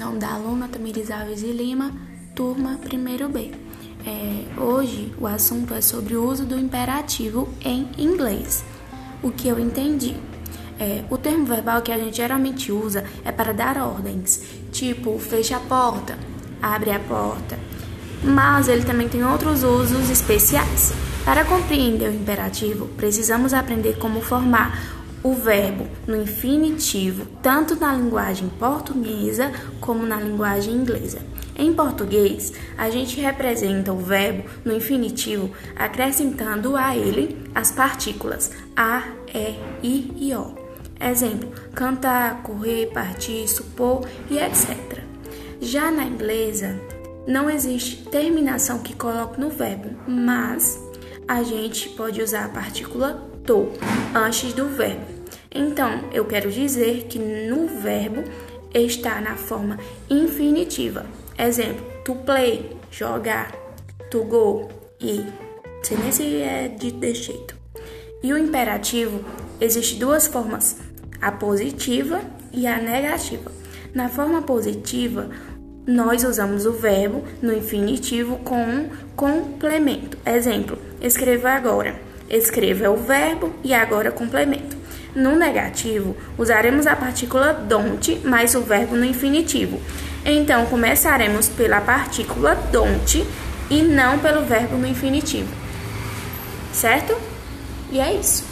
apresentação da aluna Tamiris Alves e Lima, turma 1B. É, hoje o assunto é sobre o uso do imperativo em inglês. O que eu entendi? É, o termo verbal que a gente geralmente usa é para dar ordens, tipo fecha a porta, abre a porta. Mas ele também tem outros usos especiais. Para compreender o imperativo, precisamos aprender como formar o verbo no infinitivo, tanto na linguagem portuguesa como na linguagem inglesa. Em português, a gente representa o verbo no infinitivo acrescentando a ele as partículas a, e, i e o. Exemplo: cantar, correr, partir, supor e etc. Já na inglesa, não existe terminação que coloque no verbo, mas a gente pode usar a partícula to antes do verbo. Então, eu quero dizer que no verbo está na forma infinitiva. Exemplo: to play, jogar, to go, ir. Sei nem se é de desse jeito. E o imperativo existe duas formas: a positiva e a negativa. Na forma positiva, nós usamos o verbo no infinitivo com um complemento. Exemplo: escreva agora. Escreva é o verbo e agora complemento. No negativo, usaremos a partícula don't mais o verbo no infinitivo. Então, começaremos pela partícula don't e não pelo verbo no infinitivo. Certo? E é isso.